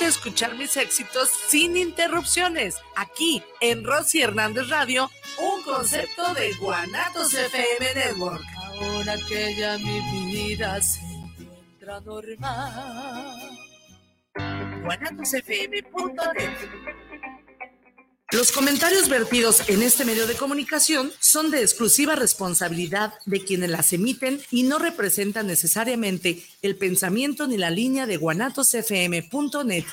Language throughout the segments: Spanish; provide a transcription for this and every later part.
a escuchar mis éxitos sin interrupciones, aquí en Rosy Hernández Radio, un concepto de Guanatos FM Network. Ahora que ya mi vida se encuentra normal. guanatosfm.net los comentarios vertidos en este medio de comunicación son de exclusiva responsabilidad de quienes las emiten y no representan necesariamente el pensamiento ni la línea de guanatosfm.net.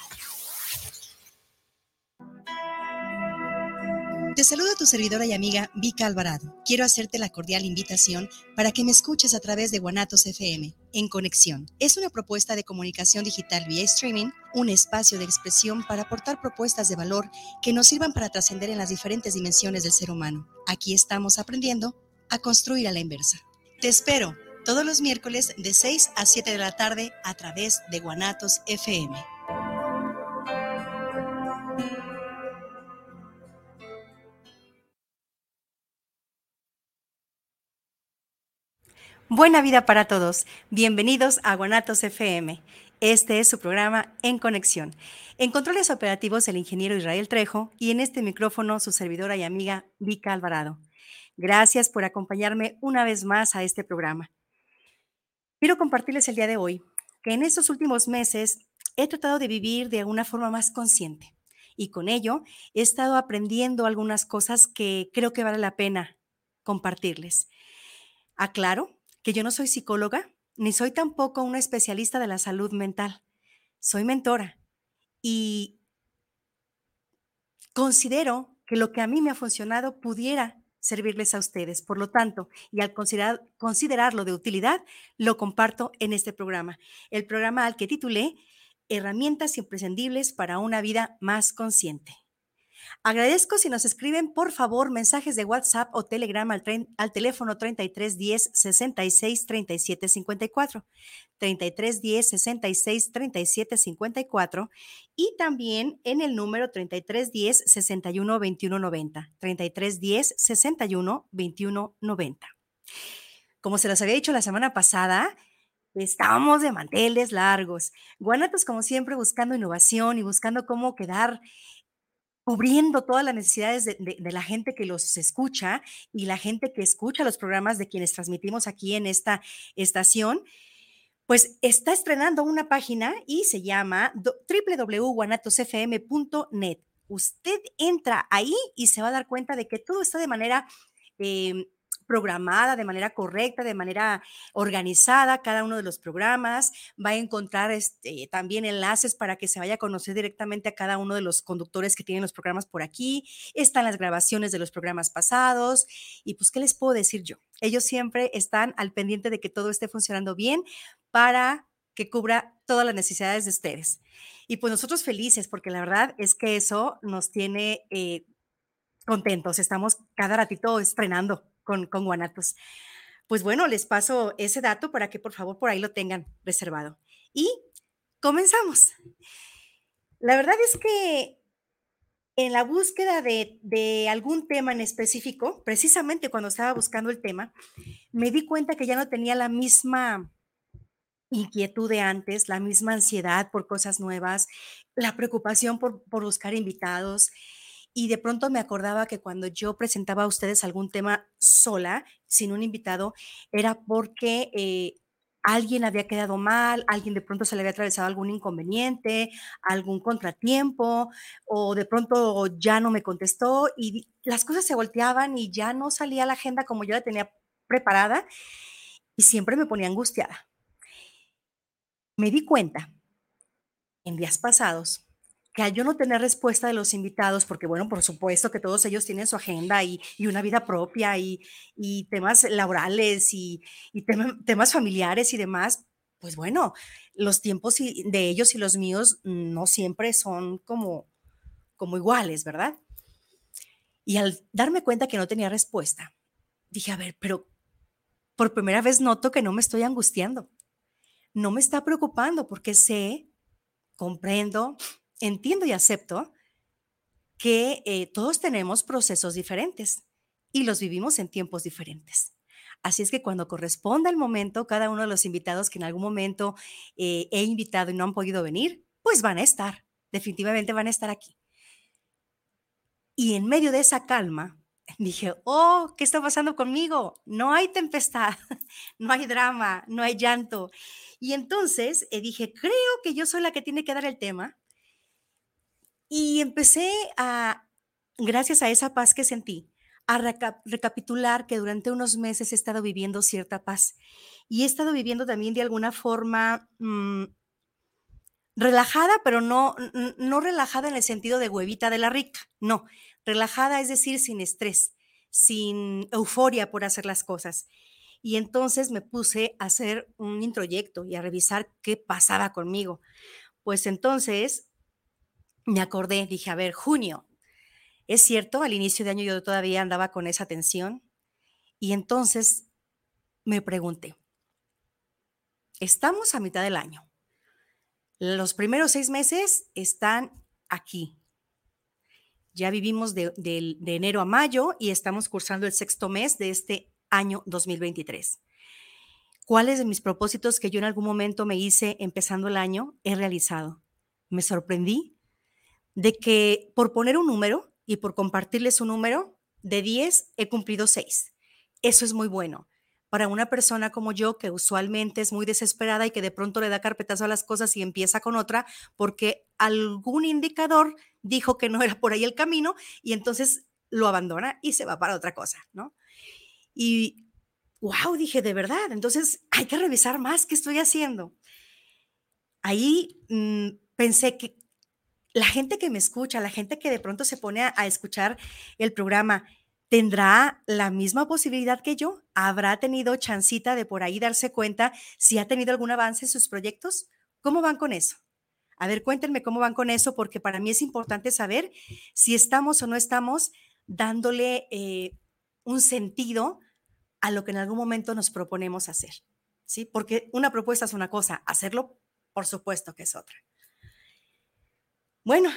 Te saluda tu servidora y amiga Vika Alvarado. Quiero hacerte la cordial invitación para que me escuches a través de Guanatos FM, en Conexión. Es una propuesta de comunicación digital vía streaming, un espacio de expresión para aportar propuestas de valor que nos sirvan para trascender en las diferentes dimensiones del ser humano. Aquí estamos aprendiendo a construir a la inversa. Te espero todos los miércoles de 6 a 7 de la tarde a través de Guanatos FM. Buena vida para todos. Bienvenidos a Guanatos FM. Este es su programa En Conexión. En controles operativos el ingeniero Israel Trejo y en este micrófono su servidora y amiga Vika Alvarado. Gracias por acompañarme una vez más a este programa. Quiero compartirles el día de hoy que en estos últimos meses he tratado de vivir de una forma más consciente y con ello he estado aprendiendo algunas cosas que creo que vale la pena compartirles. Aclaro que yo no soy psicóloga, ni soy tampoco una especialista de la salud mental. Soy mentora y considero que lo que a mí me ha funcionado pudiera servirles a ustedes. Por lo tanto, y al considerar, considerarlo de utilidad, lo comparto en este programa. El programa al que titulé Herramientas imprescindibles para una vida más consciente. Agradezco si nos escriben, por favor, mensajes de WhatsApp o Telegram al, al teléfono 33 10 66 37 54. 33 10 66 37 54 y también en el número 33 10 61 21 90. 33 10 61 21 90. Como se los había dicho la semana pasada, Estamos de manteles largos. Guanatos, como siempre, buscando innovación y buscando cómo quedar cubriendo todas las necesidades de, la gente que los escucha y la gente que escucha los programas de quienes transmitimos aquí en esta estación, pues está estrenando una página y se llama www.guanatosfm.net. Usted entra ahí y se va a dar cuenta de que todo está de manera em, programada de manera correcta, de manera organizada cada uno de los programas. Va a encontrar este, también enlaces para que se vaya a conocer directamente a cada uno de los conductores que tienen los programas por aquí. Están las grabaciones de los programas pasados. Y pues, ¿qué les puedo decir yo? Ellos siempre están al pendiente de que todo esté funcionando bien para que cubra todas las necesidades de ustedes. Y pues nosotros felices, porque la verdad es que eso nos tiene eh, contentos. Estamos cada ratito estrenando con, Guanatos. Pues bueno, les paso ese dato para que por favor por ahí lo tengan reservado. Y comenzamos. La verdad es que en la búsqueda de, de, algún tema en específico, precisamente cuando estaba buscando el tema, me di cuenta que ya no tenía la misma inquietud de antes, la misma ansiedad por cosas nuevas, la preocupación por, por buscar invitados, y de pronto me acordaba que cuando yo presentaba a ustedes algún tema sola, sin un invitado, era porque eh, alguien había quedado mal, alguien de pronto se le había atravesado algún inconveniente, algún contratiempo, o de pronto ya no me contestó y las cosas se volteaban y ya no salía la agenda como yo la tenía preparada y siempre me ponía angustiada. Me di cuenta en días pasados que al yo no tener respuesta de los invitados, porque bueno, por supuesto que todos ellos tienen su agenda y, una vida propia y, temas laborales y, temas familiares y demás, pues bueno, los tiempos de ellos y los míos no siempre son como, como iguales, ¿verdad? Y al darme cuenta que no tenía respuesta, dije, a ver, pero por primera vez noto que no me estoy angustiando, no me está preocupando porque sé, comprendo, entiendo y acepto que eh, todos tenemos procesos diferentes y los vivimos en tiempos diferentes. Así es que cuando corresponda el momento, cada uno de los invitados que en algún momento eh, he invitado y no han podido venir, pues van a estar. definitivamente van a estar aquí. Y en medio de esa calma, dije, oh, ¿qué está pasando conmigo? No hay tempestad, no hay drama, no hay llanto. Y entonces eh, dije, creo que yo soy la que tiene que dar el tema. Y empecé a, gracias a esa paz que sentí, a recapitular que durante unos meses he estado viviendo cierta paz. Y he estado viviendo también de alguna forma mm, relajada, pero no, no relajada en el sentido de huevita de la rica, no, relajada es decir, sin estrés, sin euforia por hacer las cosas. Y entonces me puse a hacer un introyecto y a revisar qué pasaba conmigo. Pues entonces me acordé, dije, a ver, junio. Es cierto, al inicio de año yo todavía andaba con esa tensión. Y entonces me pregunté, estamos a mitad del año. Los primeros seis meses están aquí. Ya vivimos de, de enero a mayo y estamos cursando el sexto mes de este año 2023. ¿Cuáles de mis propósitos que yo en algún momento me hice empezando el año he realizado? Me sorprendí de que por poner un número y por compartirles un número, de 10 he cumplido 6. Eso es muy bueno. Para una persona como yo, que usualmente es muy desesperada y que de pronto le da carpetazo a las cosas y empieza con otra, porque algún indicador dijo que no era por ahí el camino y entonces lo abandona y se va para otra cosa, ¿no? Y, wow, dije, de verdad, entonces hay que revisar más qué estoy haciendo. Ahí mm, pensé que la gente que me escucha, la gente que de pronto se pone a, escuchar el programa, ¿tendrá la misma posibilidad que yo? ¿Habrá tenido chancita de por ahí darse cuenta si ha tenido algún avance en sus proyectos? ¿Cómo van con eso? A ver, cuéntenme cómo van con eso, porque para mí es importante saber si estamos o no estamos dándole eh, un sentido a lo que en algún momento nos proponemos hacer, ¿sí? Porque una propuesta es una cosa, hacerlo, por supuesto que es otra. Bueno,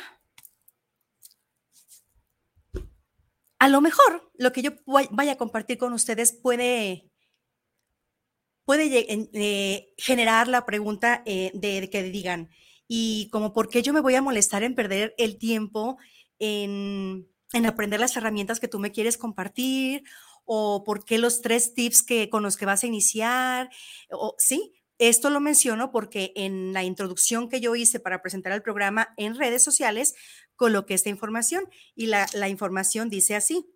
a lo mejor lo que yo vaya a compartir con ustedes puede, puede eh, generar la pregunta eh, de, que digan, y como por qué yo me voy a molestar en perder el tiempo en, en aprender las herramientas que tú me quieres compartir o por qué los tres tips que, con los que vas a iniciar, o, ¿sí? Esto lo menciono porque en la introducción que yo hice para presentar el programa en redes sociales, coloqué esta información y la, información dice así.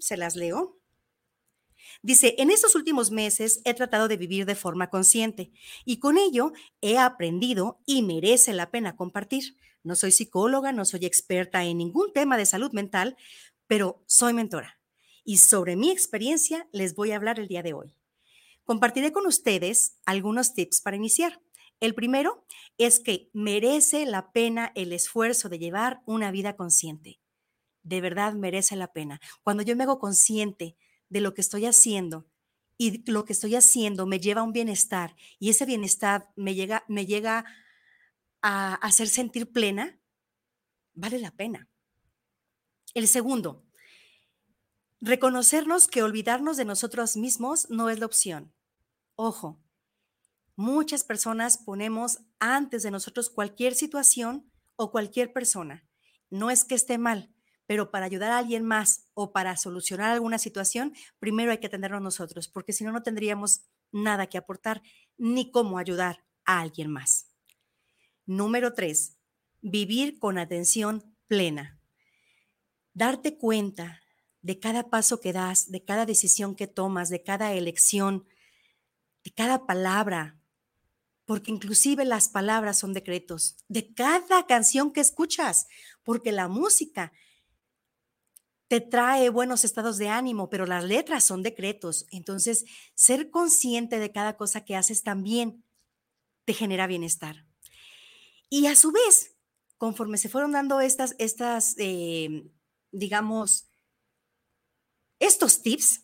se las leo. Dice, en estos últimos meses he tratado de vivir de forma consciente y con ello he aprendido y merece la pena compartir. No soy psicóloga, no soy experta en ningún tema de salud mental, pero soy mentora y sobre mi experiencia les voy a hablar el día de hoy. Compartiré con ustedes algunos tips para iniciar. El primero es que merece la pena el esfuerzo de llevar una vida consciente. De verdad merece la pena. Cuando yo me hago consciente de lo que estoy haciendo y lo que estoy haciendo me lleva a un bienestar y ese bienestar me llega, me llega a hacer sentir plena, vale la pena. El segundo, reconocernos que olvidarnos de nosotros mismos no es la opción. Ojo, muchas personas ponemos antes de nosotros cualquier situación o cualquier persona. No es que esté mal, pero para ayudar a alguien más o para solucionar alguna situación, primero hay que atendernos nosotros, porque si no, no tendríamos nada que aportar ni cómo ayudar a alguien más. Número tres, vivir con atención plena darte cuenta de cada paso que das, de cada decisión que tomas, de cada elección, de cada palabra, porque inclusive las palabras son decretos, de cada canción que escuchas, porque la música te trae buenos estados de ánimo, pero las letras son decretos. Entonces, ser consciente de cada cosa que haces también te genera bienestar. Y a su vez, conforme se fueron dando estas, estas eh, digamos, estos tips,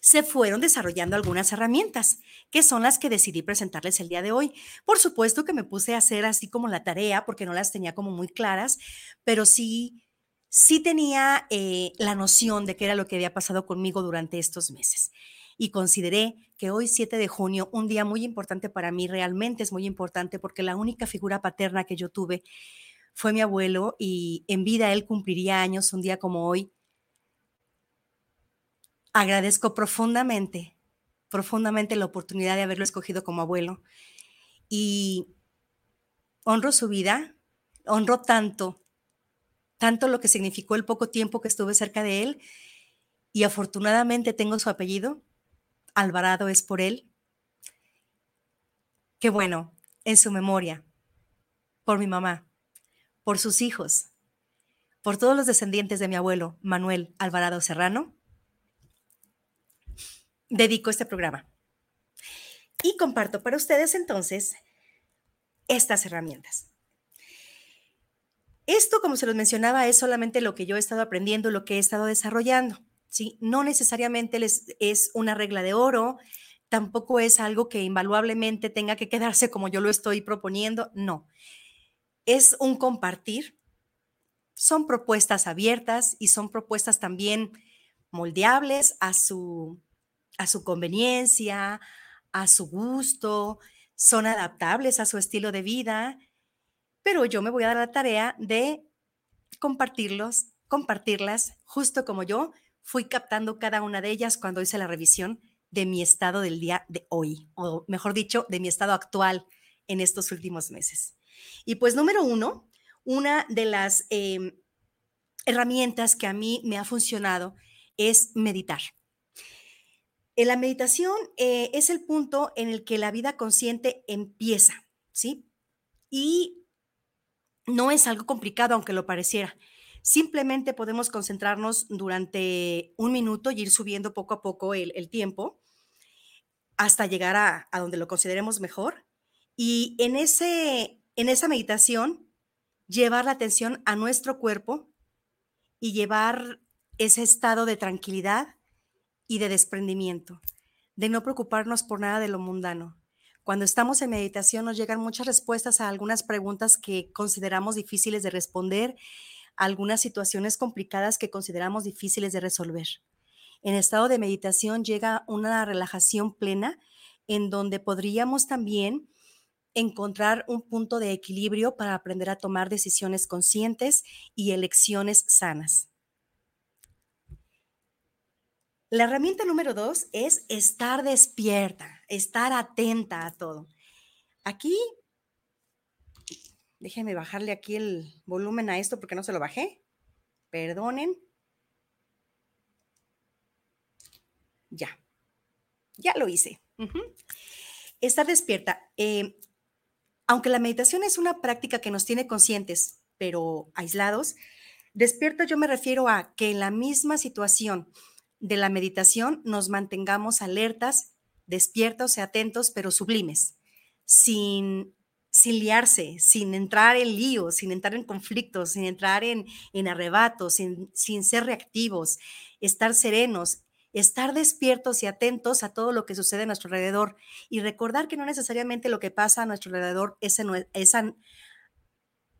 se fueron desarrollando algunas herramientas, que son las que decidí presentarles el día de hoy. Por supuesto que me puse a hacer así como la tarea, porque no las tenía como muy claras, pero sí, sí tenía eh, la noción de qué era lo que había pasado conmigo durante estos meses. y consideré que hoy 7 de junio, un día muy importante para mí, realmente es muy importante porque la única figura paterna que yo tuve fue mi abuelo y en vida él cumpliría años un día como hoy. Agradezco profundamente, profundamente la oportunidad de haberlo escogido como abuelo y honro su vida, honro tanto, tanto lo que significó el poco tiempo que estuve cerca de él y afortunadamente tengo su apellido, Alvarado es por él. Qué bueno, en su memoria, por mi mamá, por sus hijos, por todos los descendientes de mi abuelo, Manuel Alvarado Serrano, dedico este programa. Y comparto para ustedes entonces estas herramientas. Esto, como se los mencionaba, es solamente lo que yo he estado aprendiendo, lo que he estado desarrollando. No necesariamente es una regla de oro, tampoco es algo que invaluablemente tenga que quedarse como yo lo estoy proponiendo, no. Es un compartir. Son propuestas abiertas y son propuestas también moldeables a su, a su conveniencia, a su gusto, son adaptables a su estilo de vida, pero yo me voy a dar la tarea de compartirlos, compartirlas justo como yo fui captando cada una de ellas cuando hice la revisión de mi estado del día de hoy, o mejor dicho, de mi estado actual en estos últimos meses. Y pues número uno, una de las em, herramientas que a mí me ha funcionado es meditar. En la meditación eh, es el punto en el que la vida consciente empieza, ¿sí? Y no es algo complicado, aunque lo pareciera. Simplemente podemos concentrarnos durante un minuto y ir subiendo poco a poco el, tiempo hasta llegar a, donde lo consideremos mejor. Y en, ese, en esa meditación, llevar la atención a nuestro cuerpo y llevar ese estado de tranquilidad y de desprendimiento, de no preocuparnos por nada de lo mundano. Cuando estamos en meditación nos llegan muchas respuestas a algunas preguntas que consideramos difíciles de responder algunas situaciones complicadas que consideramos difíciles de resolver. En estado de meditación llega una relajación plena en donde podríamos también encontrar un punto de equilibrio para aprender a tomar decisiones conscientes y elecciones sanas. La herramienta número dos es estar despierta, estar atenta a todo. Aquí Déjenme bajarle aquí el volumen a esto porque no se lo bajé. Perdonen. Ya. Ya lo hice. Estar despierta. Eh, aunque la meditación es una práctica que nos tiene conscientes, pero aislados, despierta yo me refiero a que en la misma situación de la meditación nos mantengamos alertas, despiertos y atentos, pero sublimes, sin sin liarse, sin entrar en líos, sin entrar en conflictos, sin entrar en, en arrebatos, sin, sin ser reactivos, estar serenos, estar despiertos y atentos a todo lo que sucede a nuestro alrededor y recordar que no necesariamente lo que pasa a nuestro alrededor es en, es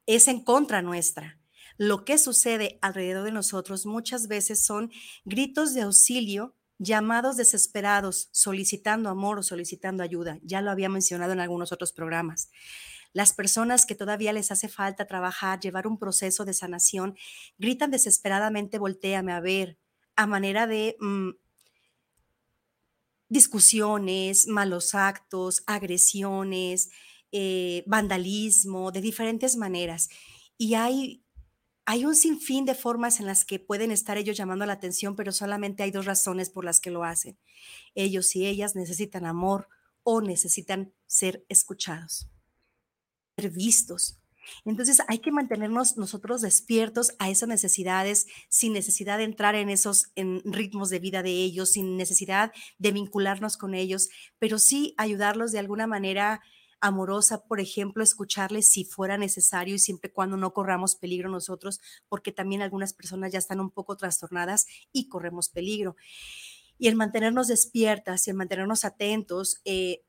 es en contra nuestra. Lo que sucede alrededor de nosotros muchas veces son gritos de auxilio, llamados desesperados, solicitando amor o solicitando ayuda. Ya lo había mencionado en algunos otros programas las personas que todavía les hace falta trabajar, llevar un proceso de sanación, gritan desesperadamente, volteame a ver, a manera de mm, discusiones, malos actos, agresiones, eh, vandalismo, de diferentes maneras. Y hay, hay un sinfín de formas en las que pueden estar ellos llamando la atención, pero solamente hay dos razones por las que lo hacen. Ellos y ellas necesitan amor o necesitan ser escuchados vistos. Entonces hay que mantenernos nosotros despiertos a esas necesidades sin necesidad de entrar en esos en ritmos de vida de ellos, sin necesidad de vincularnos con ellos, pero sí ayudarlos de alguna manera amorosa, por ejemplo, escucharles si fuera necesario y siempre cuando no corramos peligro nosotros, porque también algunas personas ya están un poco trastornadas y corremos peligro. Y el mantenernos despiertas y el mantenernos atentos eh,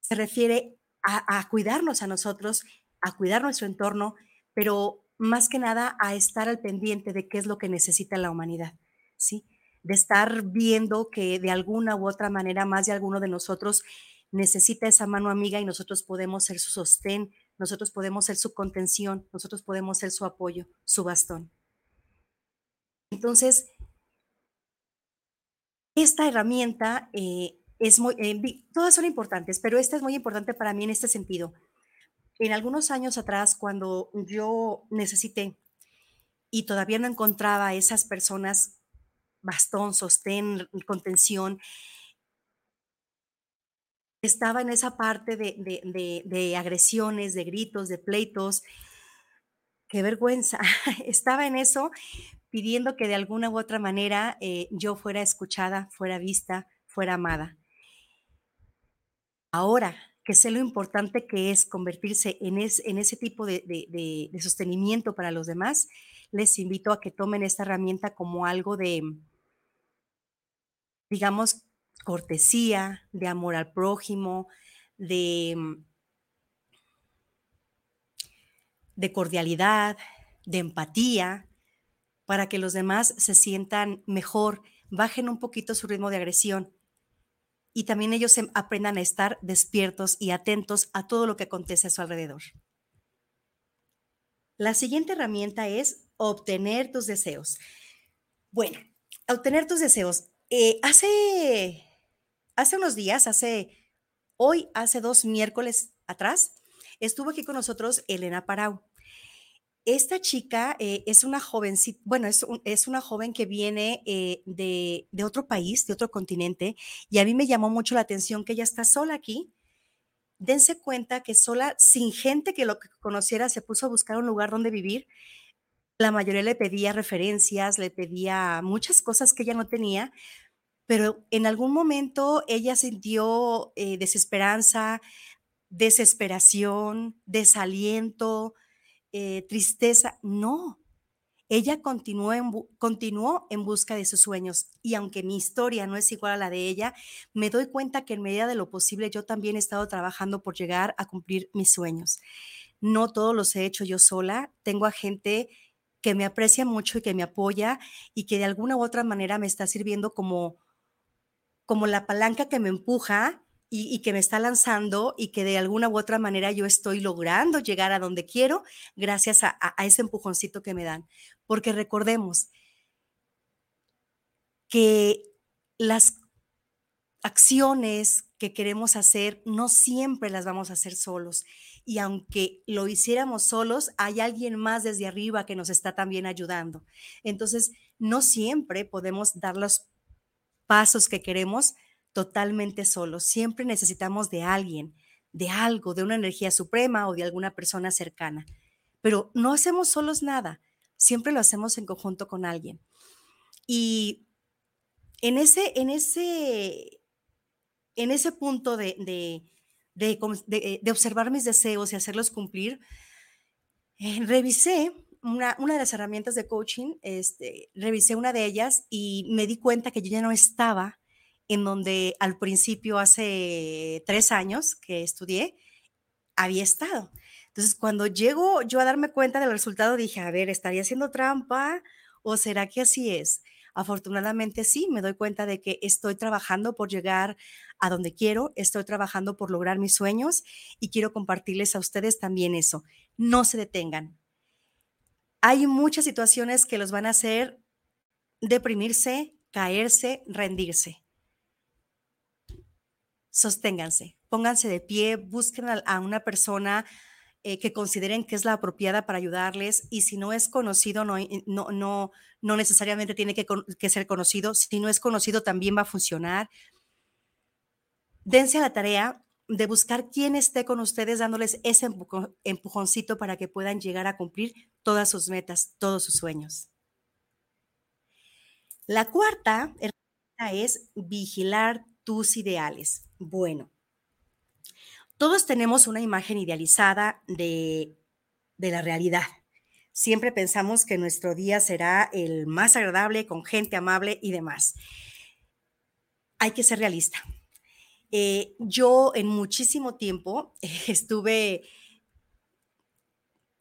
se refiere a, cuidarnos a nosotros, a cuidar nuestro entorno, pero más que nada a estar al pendiente de qué es lo que necesita la humanidad, ¿sí? de estar viendo que de alguna u otra manera más de alguno de nosotros necesita esa mano amiga y nosotros podemos ser su sostén, nosotros podemos ser su contención, nosotros podemos ser su apoyo, su bastón. Entonces, esta herramienta eh, es muy, eh, todas son importantes, pero esta es muy importante para mí en este sentido. En algunos años atrás, cuando yo necesité y todavía no encontraba a esas personas bastón, sostén, contención, estaba en esa parte de, agresiones, de gritos, de pleitos. Qué vergüenza. Estaba en eso pidiendo que de alguna u otra manera eh, yo fuera escuchada, fuera vista, fuera amada. Ahora que sé lo importante que es convertirse en, ese tipo de, de, sostenimiento para los demás, les invito a que tomen esta herramienta como algo de, digamos, cortesía, de amor al prójimo, de, mm, de cordialidad, de empatía, para que los demás se sientan mejor, bajen un poquito su ritmo de agresión y también ellos aprendan a estar despiertos y atentos a todo lo que acontece a su alrededor. La siguiente herramienta es obtener tus deseos. Bueno, obtener tus deseos. Eh, hace Hace unos días, hace hoy, hace dos miércoles atrás, estuvo aquí con nosotros Elena Parau. Esta chica eh, es una jovencita, bueno, es, es, una joven que viene eh, de, de, otro país, de otro continente, y a mí me llamó mucho la atención que ella está sola aquí. Dense cuenta que sola, sin gente que lo conociera, se puso a buscar un lugar donde vivir. La mayoría le pedía referencias, le pedía muchas cosas que ella no tenía, pero en algún momento ella sintió eh, desesperanza, desesperación, desaliento, eh, tristeza. No, ella continuó en, continuó en busca de sus sueños y aunque mi historia no es igual a la de ella, me doy cuenta que en medida de lo posible yo también he estado trabajando por llegar a cumplir mis sueños. No todos los he hecho yo sola, tengo a gente que me aprecia mucho y que me apoya y que de alguna u otra manera me está sirviendo como como la palanca que me empuja y, que me está lanzando y que de alguna u otra manera yo estoy logrando llegar a donde quiero gracias a, ese empujoncito que me dan. Porque recordemos que las acciones que queremos hacer no siempre las vamos a hacer solos. Y aunque lo hiciéramos solos, hay alguien más desde arriba que nos está también ayudando. Entonces, no siempre podemos dar los pasos que queremos totalmente solos. Siempre necesitamos de alguien, de algo, de una energía suprema o de alguna persona cercana. Pero no hacemos solos nada, siempre lo hacemos en conjunto con alguien. Y en ese, en ese, en ese punto de, de, de, observar mis deseos y hacerlos cumplir, eh, revisé una, de las herramientas de coaching, este, revisé una de ellas y me di cuenta que yo ya no estaba en donde al principio, hace tres años que estudié, había estado. Entonces, cuando llego yo a darme cuenta del resultado, dije, a ver, ¿estaría haciendo trampa o será que así es? Afortunadamente sí, me doy cuenta de que estoy trabajando por llegar a donde quiero, estoy trabajando por lograr mis sueños y quiero compartirles a ustedes también eso. No se detengan, hay muchas situaciones que los van a hacer deprimirse, caerse, rendirse. Sosténganse, pónganse de pie, busquen a, una persona eh, que consideren que es la apropiada para ayudarles y si no es conocido, no, no, no, no necesariamente tiene que, que ser conocido, si no es conocido también va a funcionar. Dense a la tarea de buscar quién esté con ustedes dándoles ese empujoncito para que puedan llegar a cumplir todas sus metas, todos sus sueños. La cuarta es vigilar tus ideales. Bueno, todos tenemos una imagen idealizada de, de la realidad. Siempre pensamos que nuestro día será el más agradable, con gente amable y demás. Hay que ser realista eh, yo en muchísimo tiempo estuve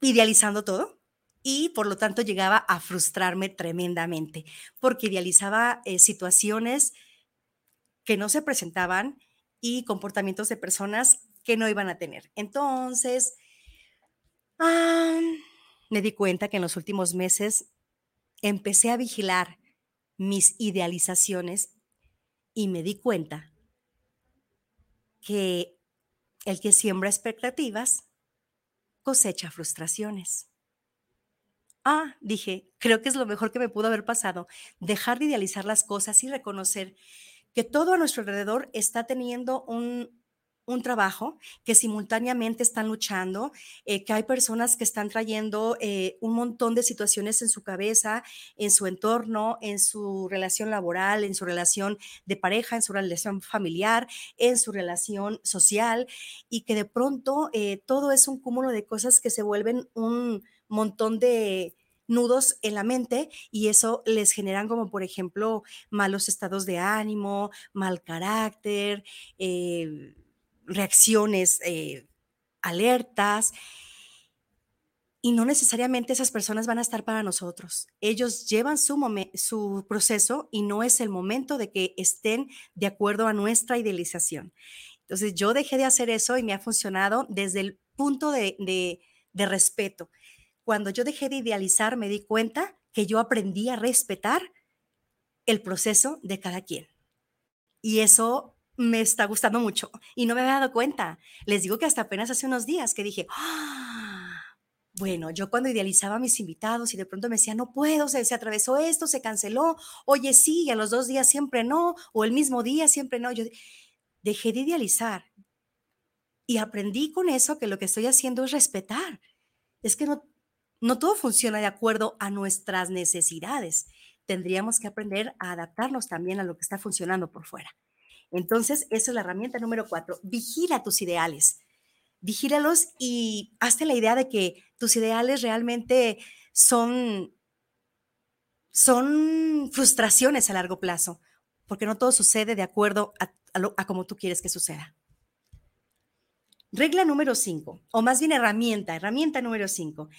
idealizando todo y por lo tanto llegaba a frustrarme tremendamente porque idealizaba eh, situaciones que no se presentaban y comportamientos de personas que no iban a tener. Entonces, me di cuenta que en los últimos meses empecé a vigilar mis idealizaciones y me di cuenta que el que siembra expectativas cosecha frustraciones. Ah, dije, creo que es lo mejor que me pudo haber pasado, dejar de idealizar las cosas y reconocer que todo a nuestro alrededor está teniendo un, un trabajo, que simultáneamente están luchando, eh, que hay personas que están trayendo eh, un montón de situaciones en su cabeza, en su entorno, en su relación laboral, en su relación de pareja, en su relación familiar, en su relación social, y que de pronto eh, todo es un cúmulo de cosas que se vuelven un montón de, nudos en la mente y eso les generan como por ejemplo malos estados de ánimo, mal carácter, reacciones eh, alertas. Y no necesariamente esas personas van a estar para nosotros. Ellos llevan su, su proceso y no es el momento de que estén de acuerdo a nuestra idealización. Entonces yo dejé de hacer eso y me ha funcionado desde el punto de, de respeto. Cuando yo dejé de idealizar, me di cuenta que yo aprendí a respetar el proceso de cada quien. Y eso me está gustando mucho y no me había dado cuenta. Les digo que hasta apenas hace unos días que dije, ¡Ah! bueno, yo cuando idealizaba mis invitados y de pronto me decía, no puedo, se, se atravesó esto, se canceló, oye, sí, y a los dos días siempre no, o el mismo día siempre no. Yo dejé de idealizar y aprendí con eso que lo que estoy haciendo es respetar. Es que no, no todo funciona de acuerdo a nuestras necesidades. Tendríamos que aprender a adaptarnos también a lo que está funcionando por fuera. Entonces, esa es la herramienta número cuatro. Vigila tus ideales. Vigílalos y hazte la idea de que tus ideales realmente son, son frustraciones a largo plazo, porque no todo sucede de acuerdo a, a como tú quieres que suceda. Regla número cinco, o más bien herramienta, herramienta número cinco,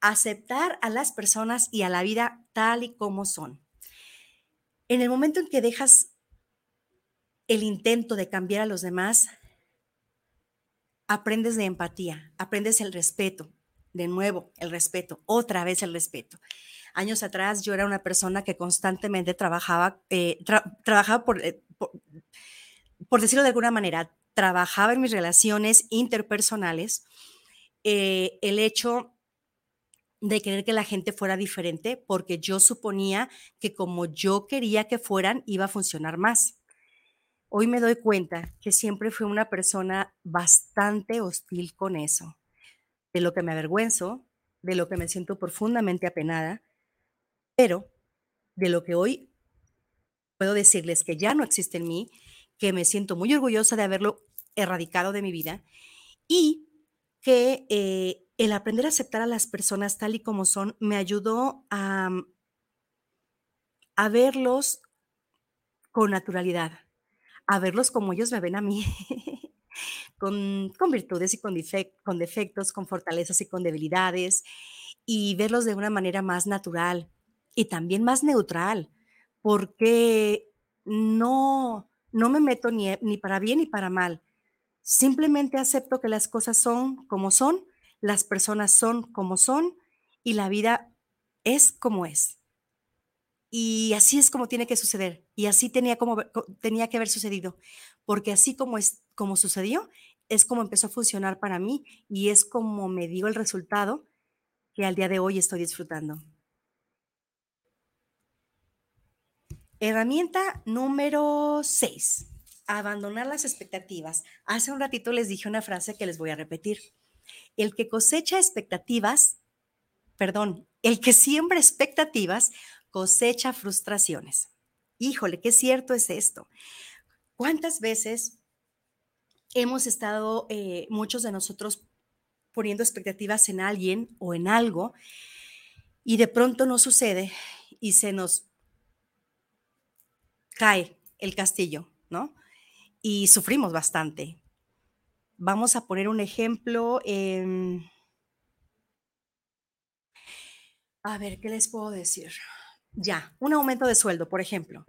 aceptar a las personas y a la vida tal y como son. En el momento en que dejas el intento de cambiar a los demás, aprendes de empatía, aprendes el respeto, de nuevo el respeto, otra vez el respeto. Años atrás yo era una persona que constantemente trabajaba, eh, trabajaba eh, por, decirlo de alguna manera, trabajaba en mis relaciones interpersonales, eh, el hecho de querer que la gente fuera diferente, porque yo suponía que como yo quería que fueran, iba a funcionar más. Hoy me doy cuenta que siempre fui una persona bastante hostil con eso, de lo que me avergüenzo, de lo que me siento profundamente apenada, pero de lo que hoy puedo decirles que ya no existe en mí, que me siento muy orgullosa de haberlo erradicado de mi vida y que eh, el aprender a aceptar a las personas tal y como son me ayudó a, a verlos con naturalidad a verlos como ellos me ven a mí, con, virtudes y con, con defectos, con fortalezas y con debilidades, y verlos de una manera más natural y también más neutral, porque no, no me meto ni, ni para bien ni para mal. Simplemente acepto que las cosas son como son, las personas son como son y la vida es como es. Y así es como tiene que suceder. Y así tenía, como, tenía que haber sucedido. Porque así como, es, como sucedió, es como empezó a funcionar para mí y es como me dio el resultado que al día de hoy estoy disfrutando. Herramienta número 6. Abandonar las expectativas. Hace un ratito les dije una frase que les voy a repetir. El que cosecha expectativas, perdón, el que siembra expectativas cosecha frustraciones. Híjole, qué cierto es esto. ¿Cuántas veces hemos estado, eh, muchos de nosotros, poniendo expectativas en alguien o en algo y de pronto no sucede y se nos cae el castillo, ¿no? Y sufrimos bastante. Vamos a poner un ejemplo. A ver, ¿qué les puedo decir? Ya, un aumento de sueldo, por ejemplo.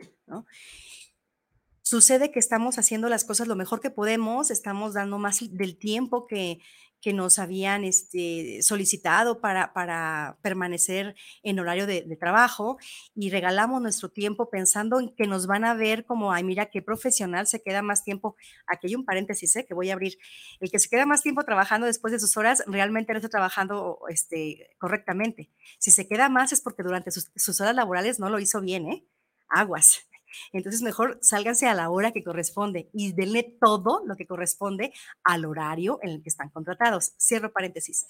Sucede que estamos haciendo las cosas lo mejor que podemos, estamos dando más del tiempo que, que nos habían este, solicitado para, permanecer en horario de, trabajo y regalamos nuestro tiempo pensando en que nos van a ver como, ay, mira qué profesional se queda más tiempo. Aquí hay un paréntesis ¿eh? que voy a abrir. El que se queda más tiempo trabajando después de sus horas realmente no está trabajando este, correctamente. Si se queda más es porque durante sus, sus horas laborales no lo hizo bien, ¿eh? Aguas. Entonces, mejor sálganse a la hora que corresponde y denle todo lo que corresponde al horario en el que están contratados. Cierro paréntesis.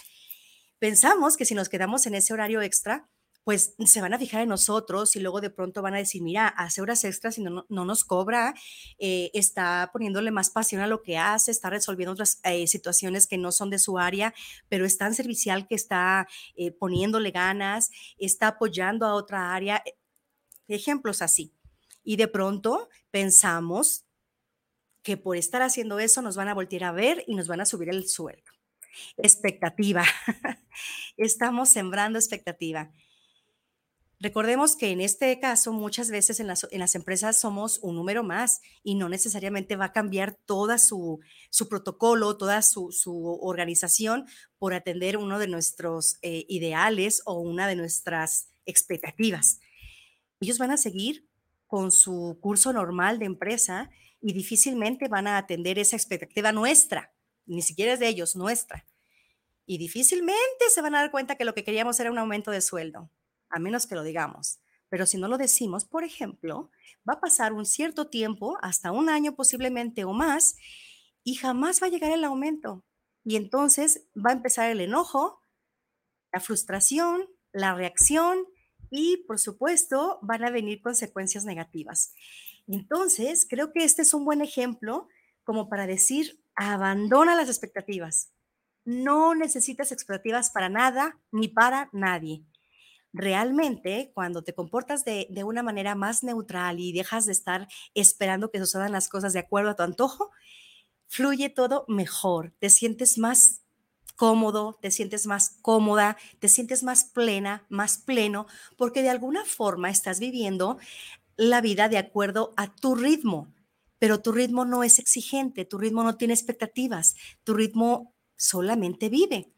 Pensamos que si nos quedamos en ese horario extra, pues se van a fijar en nosotros y luego de pronto van a decir, mira, hace horas extras y no, nos cobra, eh, está poniéndole más pasión a lo que hace, está resolviendo otras eh, situaciones que no son de su área, pero es tan servicial que está eh, poniéndole ganas, está apoyando a otra área. Ejemplos así y de pronto pensamos que por estar haciendo eso nos van a voltear a ver y nos van a subir el sueldo. Expectativa. Estamos sembrando expectativa. Recordemos que en este caso muchas veces en las, en las, empresas somos un número más y no necesariamente va a cambiar toda su, su protocolo, toda su, su, organización por atender uno de nuestros eh, ideales o una de nuestras expectativas. Ellos van a seguir con su curso normal de empresa y difícilmente van a atender esa expectativa nuestra, ni siquiera es de ellos, nuestra. Y difícilmente se van a dar cuenta que lo que queríamos era un aumento de sueldo, a menos que lo digamos. Pero si no lo decimos, por ejemplo, va a pasar un cierto tiempo, hasta un año posiblemente o más, y jamás va a llegar el aumento. Y entonces va a empezar el enojo, la frustración, la reacción y por supuesto van a venir consecuencias negativas. Entonces, creo que este es un buen ejemplo como para decir, abandona las expectativas. No necesitas expectativas para nada ni para nadie. Realmente, cuando te comportas de, de una manera más neutral y dejas de estar esperando que sucedan las cosas de acuerdo a tu antojo, fluye todo mejor, te sientes más cómodo, te sientes más cómoda, te sientes más plena, más pleno, porque de alguna forma estás viviendo la vida de acuerdo a tu ritmo, pero tu ritmo no es exigente, tu ritmo no tiene expectativas, tu ritmo solamente vive.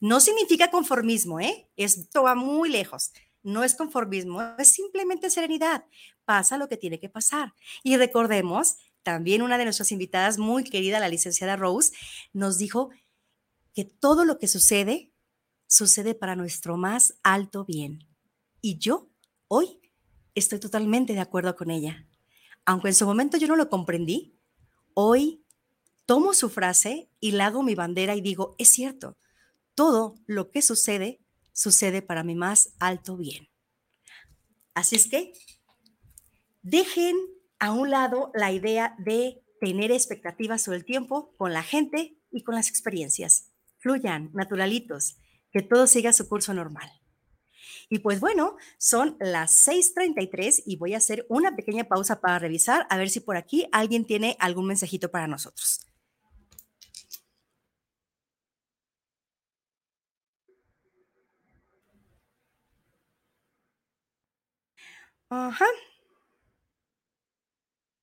No significa conformismo, ¿eh? Esto va muy lejos. No es conformismo, es simplemente serenidad. Pasa lo que tiene que pasar. Y recordemos, también una de nuestras invitadas muy querida, la licenciada Rose, nos dijo que todo lo que sucede sucede para nuestro más alto bien. Y yo hoy estoy totalmente de acuerdo con ella. Aunque en su momento yo no lo comprendí, hoy tomo su frase y la hago mi bandera y digo, es cierto, todo lo que sucede sucede para mi más alto bien. Así es que dejen a un lado la idea de tener expectativas sobre el tiempo con la gente y con las experiencias fluyan, naturalitos, que todo siga su curso normal. Y pues bueno, son las 6:33 y voy a hacer una pequeña pausa para revisar a ver si por aquí alguien tiene algún mensajito para nosotros. Ajá.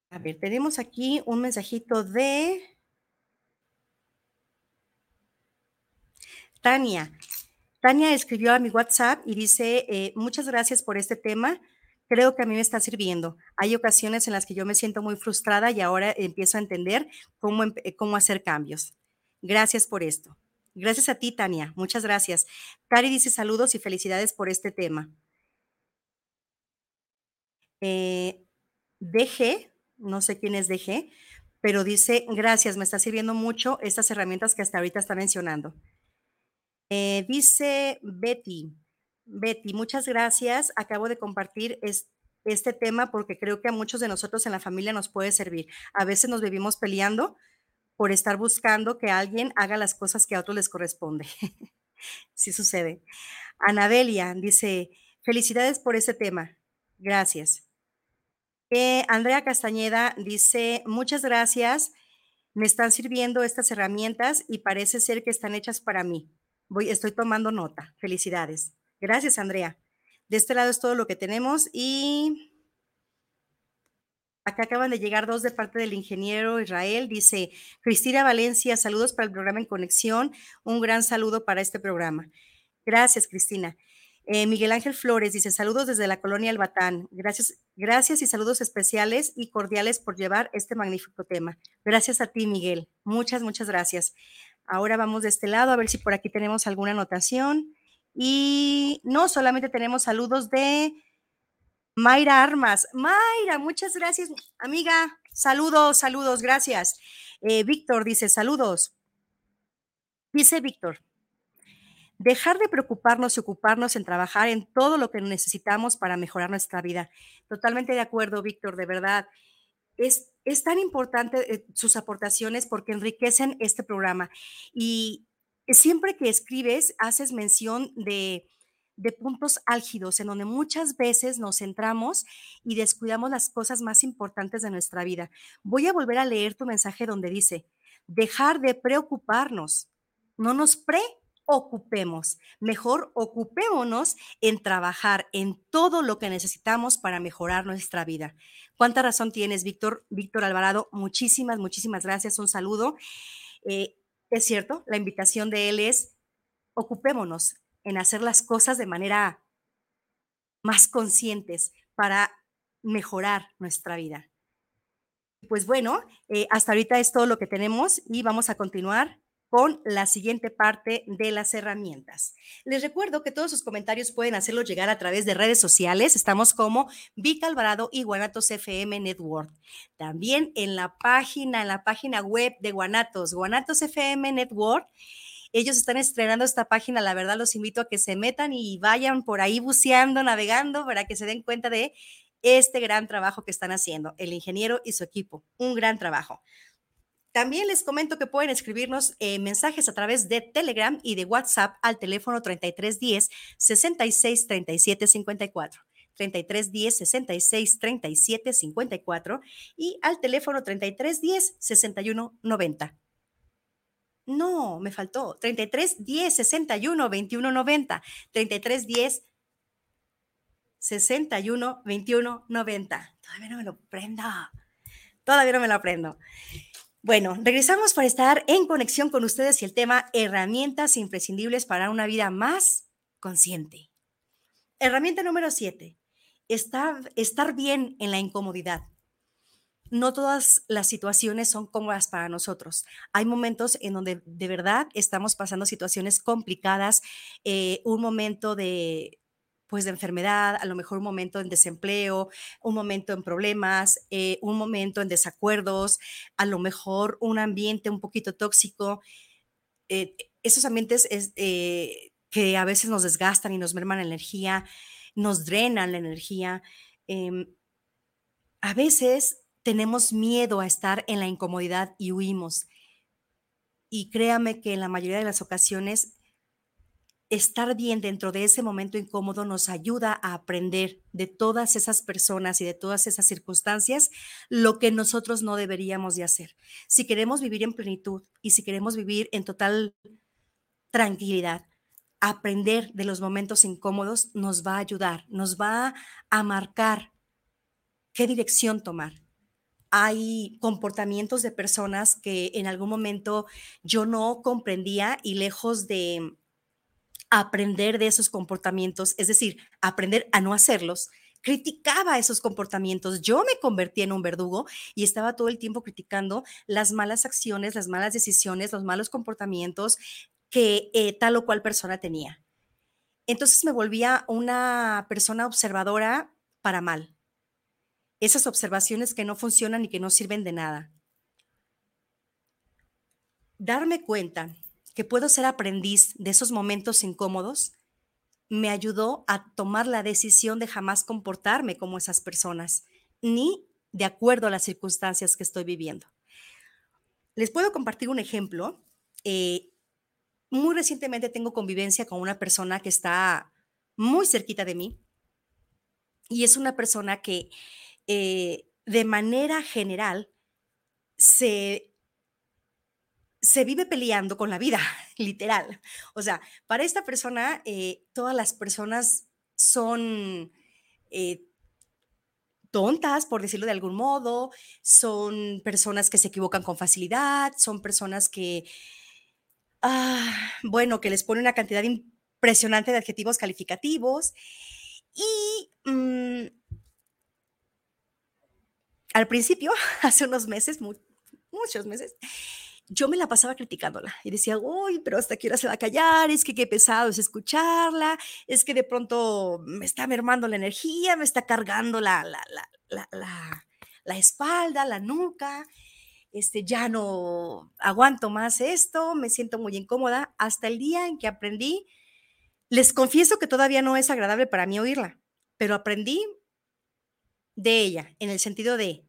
A ver, tenemos aquí un mensajito de Tania. Tania escribió a mi WhatsApp y dice, eh, muchas gracias por este tema. Creo que a mí me está sirviendo. Hay ocasiones en las que yo me siento muy frustrada y ahora empiezo a entender cómo, cómo hacer cambios. Gracias por esto. Gracias a ti, Tania. Muchas gracias. Cari dice saludos y felicidades por este tema. Eh, DG, no sé quién es DG, pero dice, gracias, me está sirviendo mucho estas herramientas que hasta ahorita está mencionando. Eh, dice Betty, Betty, muchas gracias. Acabo de compartir este tema porque creo que a muchos de nosotros en la familia nos puede servir. A veces nos vivimos peleando por estar buscando que alguien haga las cosas que a otros les corresponde. sí sucede. Anabelia dice, felicidades por este tema. Gracias. Eh, Andrea Castañeda dice, muchas gracias. Me están sirviendo estas herramientas y parece ser que están hechas para mí. Voy, estoy tomando nota. Felicidades. Gracias, Andrea. De este lado es todo lo que tenemos y acá acaban de llegar dos de parte del ingeniero Israel. Dice Cristina Valencia, saludos para el programa En Conexión. Un gran saludo para este programa. Gracias, Cristina. Eh, Miguel Ángel Flores dice saludos desde la colonia Albatán. Gracias, gracias y saludos especiales y cordiales por llevar este magnífico tema. Gracias a ti, Miguel. Muchas, muchas gracias. Ahora vamos de este lado a ver si por aquí tenemos alguna anotación. Y no, solamente tenemos saludos de Mayra Armas. Mayra, muchas gracias, amiga. Saludos, saludos, gracias. Eh, Víctor dice saludos. Dice Víctor, dejar de preocuparnos y ocuparnos en trabajar en todo lo que necesitamos para mejorar nuestra vida. Totalmente de acuerdo, Víctor, de verdad. Es, es tan importante eh, sus aportaciones porque enriquecen este programa. Y siempre que escribes, haces mención de, de puntos álgidos en donde muchas veces nos centramos y descuidamos las cosas más importantes de nuestra vida. Voy a volver a leer tu mensaje donde dice, dejar de preocuparnos. No nos pre ocupemos, mejor ocupémonos en trabajar en todo lo que necesitamos para mejorar nuestra vida. ¿Cuánta razón tienes, Víctor? Víctor Alvarado, muchísimas, muchísimas gracias. Un saludo. Eh, es cierto, la invitación de él es ocupémonos en hacer las cosas de manera más conscientes para mejorar nuestra vida. Pues bueno, eh, hasta ahorita es todo lo que tenemos y vamos a continuar con la siguiente parte de las herramientas. Les recuerdo que todos sus comentarios pueden hacerlo llegar a través de redes sociales. Estamos como Vic Alvarado y Guanatos FM Network. También en la página, en la página web de Guanatos, Guanatos FM Network. Ellos están estrenando esta página, la verdad los invito a que se metan y vayan por ahí buceando, navegando, para que se den cuenta de este gran trabajo que están haciendo, el ingeniero y su equipo. Un gran trabajo. También les comento que pueden escribirnos eh, mensajes a través de Telegram y de WhatsApp al teléfono 3310 66 37 54. 3310 66 37 54 y al teléfono 3310 61 90. No, me faltó. 3310 61 21 90. 3310 61 21 90. Todavía no me lo prendo. Todavía no me lo aprendo. Bueno, regresamos para estar en conexión con ustedes y el tema herramientas imprescindibles para una vida más consciente. Herramienta número siete, estar, estar bien en la incomodidad. No todas las situaciones son cómodas para nosotros. Hay momentos en donde de verdad estamos pasando situaciones complicadas, eh, un momento de, pues de enfermedad, a lo mejor un momento en desempleo, un momento en problemas, eh, un momento en desacuerdos, a lo mejor un ambiente un poquito tóxico. Eh, esos ambientes es, eh, que a veces nos desgastan y nos merman la energía, nos drenan la energía. Em, a veces tenemos miedo a estar en la incomodidad y huimos. Y créame que en la mayoría de las ocasiones estar bien dentro de ese momento incómodo nos ayuda a aprender de todas esas personas y de todas esas circunstancias lo que nosotros no deberíamos de hacer. Si queremos vivir en plenitud y si queremos vivir en total tranquilidad, aprender de los momentos incómodos nos va a ayudar, nos va a marcar qué dirección tomar. Hay comportamientos de personas que en algún momento yo no comprendía y lejos de aprender de esos comportamientos, es decir, aprender a no hacerlos, criticaba esos comportamientos. Yo me convertí en un verdugo y estaba todo el tiempo criticando las malas acciones, las malas decisiones, los malos comportamientos que eh, tal o cual persona tenía. Entonces me volvía una persona observadora para mal. Esas observaciones que no funcionan y que no sirven de nada. Darme cuenta que puedo ser aprendiz de esos momentos incómodos, me ayudó a tomar la decisión de jamás comportarme como esas personas, ni de acuerdo a las circunstancias que estoy viviendo. Les puedo compartir un ejemplo. Eh, muy recientemente tengo convivencia con una persona que está muy cerquita de mí y es una persona que eh, de manera general se se vive peleando con la vida, literal. O sea, para esta persona, eh, todas las personas son eh, tontas, por decirlo de algún modo, son personas que se equivocan con facilidad, son personas que, ah, bueno, que les pone una cantidad impresionante de adjetivos calificativos y mm, al principio, hace unos meses, muchos meses, yo me la pasaba criticándola y decía, uy, pero hasta qué hora se va a callar, es que qué pesado es escucharla, es que de pronto me está mermando la energía, me está cargando la, la, la, la, la espalda, la nuca, este, ya no aguanto más esto, me siento muy incómoda, hasta el día en que aprendí, les confieso que todavía no es agradable para mí oírla, pero aprendí de ella, en el sentido de,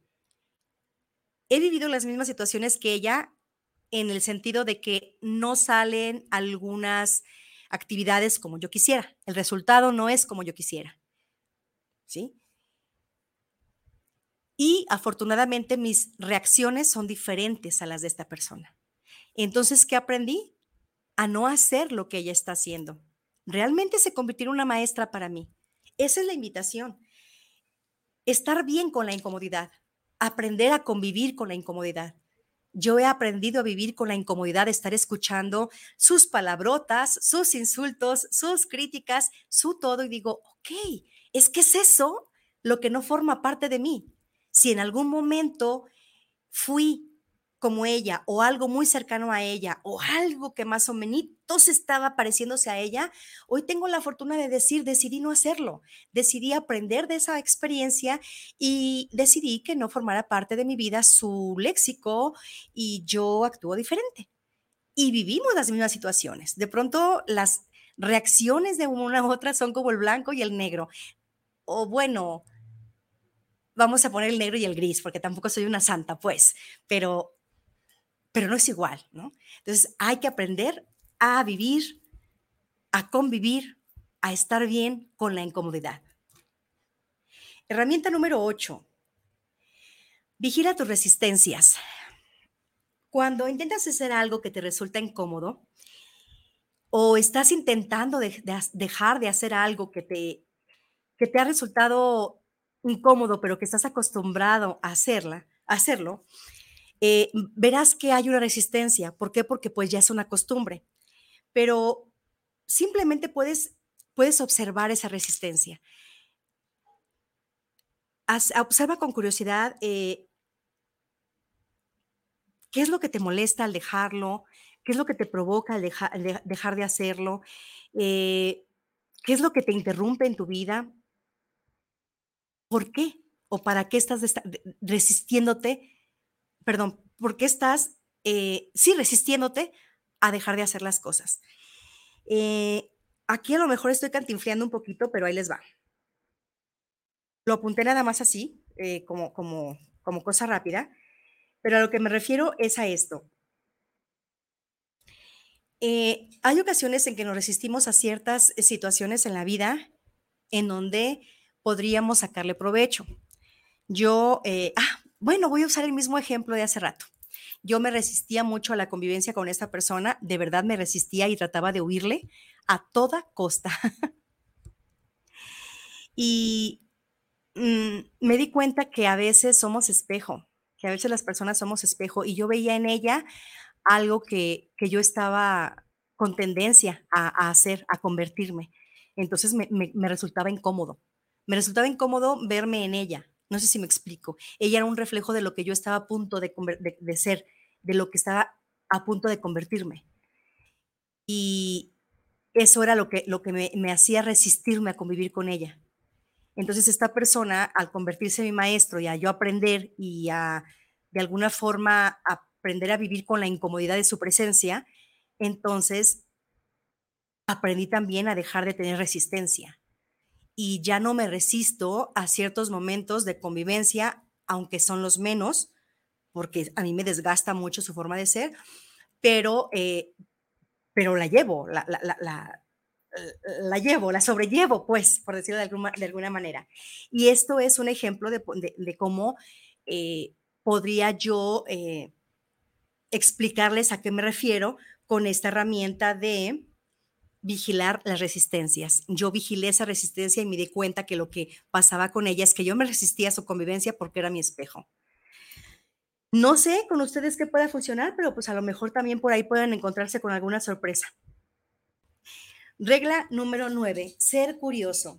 he vivido las mismas situaciones que ella en el sentido de que no salen algunas actividades como yo quisiera. El resultado no es como yo quisiera. ¿Sí? Y afortunadamente mis reacciones son diferentes a las de esta persona. Entonces, ¿qué aprendí? A no hacer lo que ella está haciendo. Realmente se convirtió en una maestra para mí. Esa es la invitación. Estar bien con la incomodidad, aprender a convivir con la incomodidad yo he aprendido a vivir con la incomodidad de estar escuchando sus palabrotas, sus insultos, sus críticas, su todo y digo, ok, es que es eso lo que no forma parte de mí. Si en algún momento fui como ella o algo muy cercano a ella o algo que más o menos estaba pareciéndose a ella, hoy tengo la fortuna de decir, decidí no hacerlo, decidí aprender de esa experiencia y decidí que no formara parte de mi vida su léxico y yo actúo diferente. Y vivimos las mismas situaciones. De pronto las reacciones de una u otra son como el blanco y el negro. O bueno, vamos a poner el negro y el gris, porque tampoco soy una santa, pues, pero pero no es igual, ¿no? Entonces hay que aprender a vivir, a convivir, a estar bien con la incomodidad. Herramienta número 8. Vigila tus resistencias. Cuando intentas hacer algo que te resulta incómodo o estás intentando dejar de hacer algo que te, que te ha resultado incómodo, pero que estás acostumbrado a, hacerla, a hacerlo, eh, verás que hay una resistencia. ¿Por qué? Porque pues ya es una costumbre. Pero simplemente puedes, puedes observar esa resistencia. observa con curiosidad eh, qué es lo que te molesta al dejarlo, qué es lo que te provoca al dejar de hacerlo, eh, qué es lo que te interrumpe en tu vida, por qué o para qué estás resistiéndote perdón, ¿por qué estás, eh, sí, resistiéndote a dejar de hacer las cosas? Eh, aquí a lo mejor estoy cantinfleando un poquito, pero ahí les va. Lo apunté nada más así, eh, como, como, como cosa rápida, pero a lo que me refiero es a esto. hay ocasiones en que nos resistimos a ciertas situaciones en la vida en donde podríamos sacarle provecho. Yo, ah, bueno, voy a usar el mismo ejemplo de hace rato. Yo me resistía mucho a la convivencia con esta persona, de verdad me resistía y trataba de huirle a toda costa. y mm, me di cuenta que a veces somos espejo, que a veces las personas somos espejo y yo veía en ella algo que, yo estaba con tendencia a, hacer, a convertirme. Entonces me resultaba incómodo. Me resultaba incómodo verme en ella, no sé si me explico. Ella era un reflejo de lo que yo estaba a punto de, ser, de lo que estaba a punto de convertirme. Y eso era lo que, lo que me, hacía resistirme a convivir con ella. Entonces esta persona, al convertirse en mi maestro y a yo aprender y a, de alguna forma, aprender a vivir con la incomodidad de su presencia, entonces aprendí también a dejar de tener resistencia y ya no me resisto a ciertos momentos de convivencia, aunque son los menos, porque a mí me desgasta mucho su forma de ser, pero, eh, pero la llevo, la, la, llevo, la sobrellevo, pues, por decirlo de alguna, de alguna manera. Y esto es un ejemplo de, cómo eh, podría yo eh, explicarles a qué me refiero con esta herramienta de vigilar las resistencias. Yo vigilé esa resistencia y me di cuenta que lo que pasaba con ella es que yo me resistía a su convivencia porque era mi espejo. No sé con ustedes qué pueda funcionar, pero pues a lo mejor también por ahí pueden encontrarse con alguna sorpresa. Regla número nueve, ser curioso.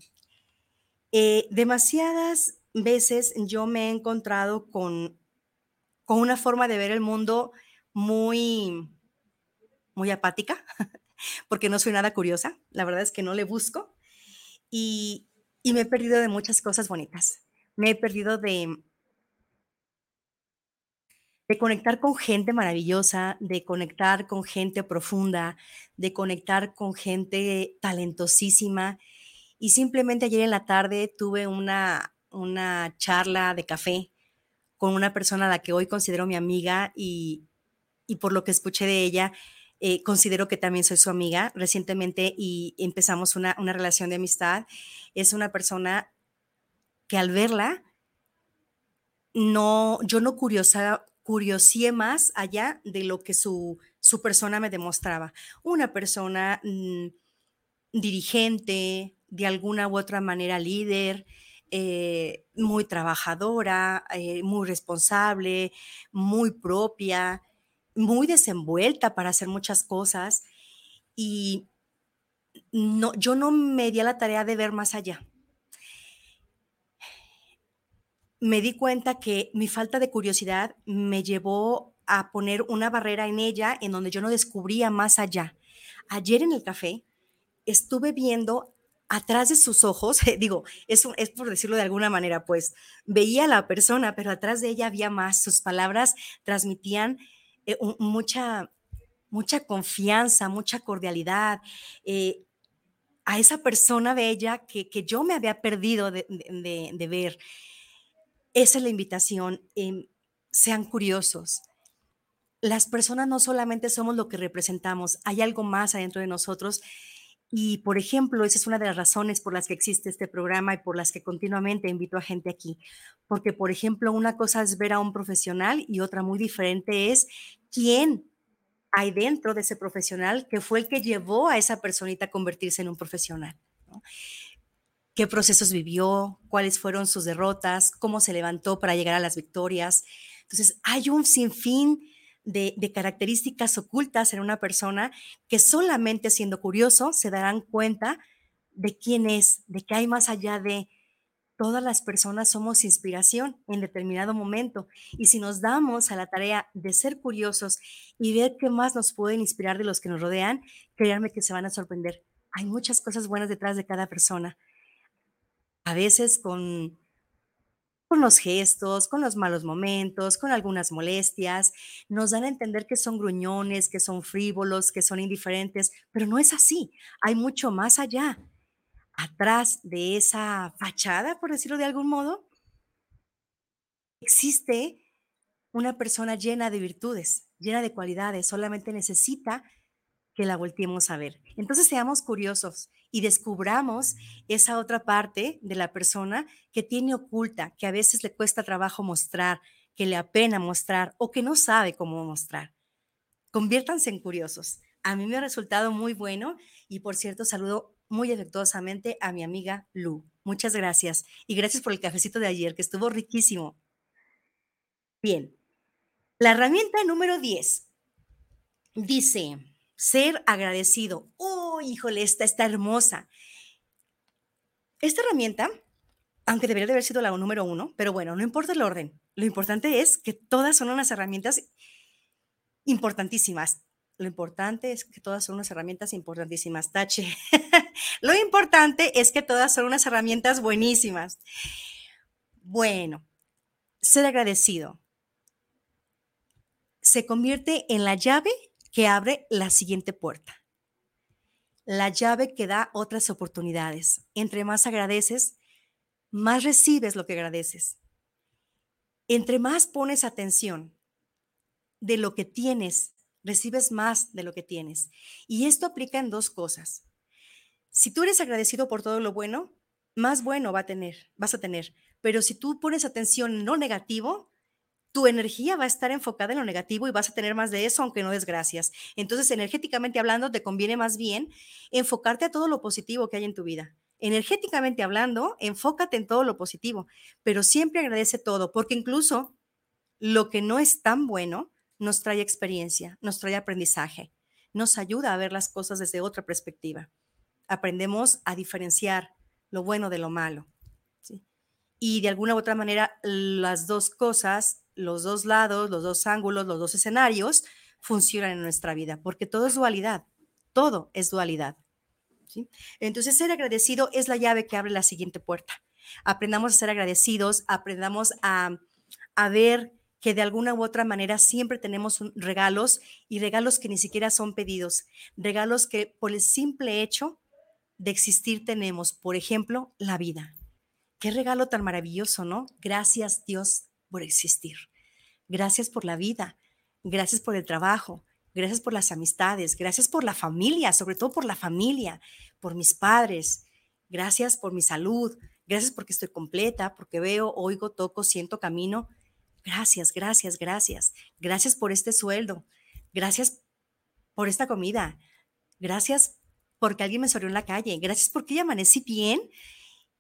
Eh, demasiadas veces yo me he encontrado con, con una forma de ver el mundo muy, muy apática, porque no soy nada curiosa, la verdad es que no le busco y, y me he perdido de muchas cosas bonitas. Me he perdido de, de conectar con gente maravillosa, de conectar con gente profunda, de conectar con gente talentosísima. Y simplemente ayer en la tarde tuve una, una charla de café con una persona a la que hoy considero mi amiga y, y por lo que escuché de ella, eh, considero que también soy su amiga recientemente y empezamos una, una relación de amistad. Es una persona que al verla, no, yo no curiosa, curiosé más allá de lo que su, su persona me demostraba. Una persona mm, dirigente, de alguna u otra manera líder, eh, muy trabajadora, eh, muy responsable, muy propia, muy desenvuelta para hacer muchas cosas. Y no, yo no me di a la tarea de ver más allá me di cuenta que mi falta de curiosidad me llevó a poner una barrera en ella en donde yo no descubría más allá. Ayer en el café estuve viendo atrás de sus ojos, digo, es, es por decirlo de alguna manera, pues veía a la persona, pero atrás de ella había más. Sus palabras transmitían eh, mucha, mucha confianza, mucha cordialidad. Eh, a esa persona bella que, que yo me había perdido de, de, ver. Esa es la invitación. Em, sean curiosos. Las personas no solamente somos lo que representamos, hay algo más adentro de nosotros. Y, por ejemplo, esa es una de las razones por las que existe este programa y por las que continuamente invito a gente aquí. Porque, por ejemplo, una cosa es ver a un profesional y otra muy diferente es quién hay dentro de ese profesional que fue el que llevó a esa personita a convertirse en un profesional. qué procesos vivió, cuáles fueron sus derrotas, cómo se levantó para llegar a las victorias. Entonces, hay un sinfín de, de, características ocultas en una persona que solamente siendo curioso se darán cuenta de quién es, de que hay más allá de todas las personas somos inspiración en determinado momento. Y si nos damos a la tarea de ser curiosos y ver qué más nos pueden inspirar de los que nos rodean, créanme que se van a sorprender. Hay muchas cosas buenas detrás de cada persona a veces con, con los gestos, con los malos momentos, con algunas molestias, nos dan a entender que son gruñones, que son frívolos, que son indiferentes, pero no es así. Hay mucho más allá. Atrás de esa fachada, por decirlo de algún modo, existe una persona llena de virtudes, llena de cualidades, solamente necesita que la volteemos a ver. Entonces seamos curiosos y descubramos esa otra parte de la persona que tiene oculta, que a veces le cuesta trabajo mostrar, que le apena mostrar o que no sabe cómo mostrar. Conviértanse en curiosos. A mí me ha resultado muy bueno y por cierto saludo muy afectuosamente a mi amiga Lu. Muchas gracias y gracias por el cafecito de ayer que estuvo riquísimo. Bien, la herramienta número 10 dice, ser agradecido. ¡Oh, híjole, esta está hermosa! Esta herramienta, aunque debería de haber sido la número uno, pero bueno, no importa el orden. Lo importante es que todas son unas herramientas importantísimas. Lo importante es que todas son unas herramientas importantísimas. Tache. Lo importante es que todas son unas herramientas buenísimas. Bueno, ser agradecido se convierte en la llave que abre la siguiente puerta. La llave que da otras oportunidades. Entre más agradeces, más recibes lo que agradeces. Entre más pones atención de lo que tienes, recibes más de lo que tienes. Y esto aplica en dos cosas. Si tú eres agradecido por todo lo bueno, más bueno va a tener, vas a tener. Pero si tú pones atención en lo negativo, tu energía va a estar enfocada en lo negativo y vas a tener más de eso, aunque no desgracias. Entonces, energéticamente hablando, te conviene más bien enfocarte a todo lo positivo que hay en tu vida. Energéticamente hablando, enfócate en todo lo positivo, pero siempre agradece todo, porque incluso lo que no es tan bueno nos trae experiencia, nos trae aprendizaje, nos ayuda a ver las cosas desde otra perspectiva. Aprendemos a diferenciar lo bueno de lo malo. Y de alguna u otra manera, las dos cosas, los dos lados, los dos ángulos, los dos escenarios funcionan en nuestra vida, porque todo es dualidad, todo es dualidad. Entonces, ser agradecido es la llave que abre la siguiente puerta. Aprendamos a ser agradecidos, aprendamos a, a ver que de alguna u otra manera siempre tenemos regalos y regalos que ni siquiera son pedidos, regalos que por el simple hecho de existir tenemos, por ejemplo, la vida. Qué regalo tan maravilloso, ¿no? Gracias Dios por existir. Gracias por la vida. Gracias por el trabajo. Gracias por las amistades. Gracias por la familia, sobre todo por la familia, por mis padres. Gracias por mi salud. Gracias porque estoy completa, porque veo, oigo, toco, siento, camino Gracias, gracias, gracias. Gracias por este sueldo. Gracias por esta comida. Gracias porque alguien me sonrió en la calle. Gracias porque ya amanecí bien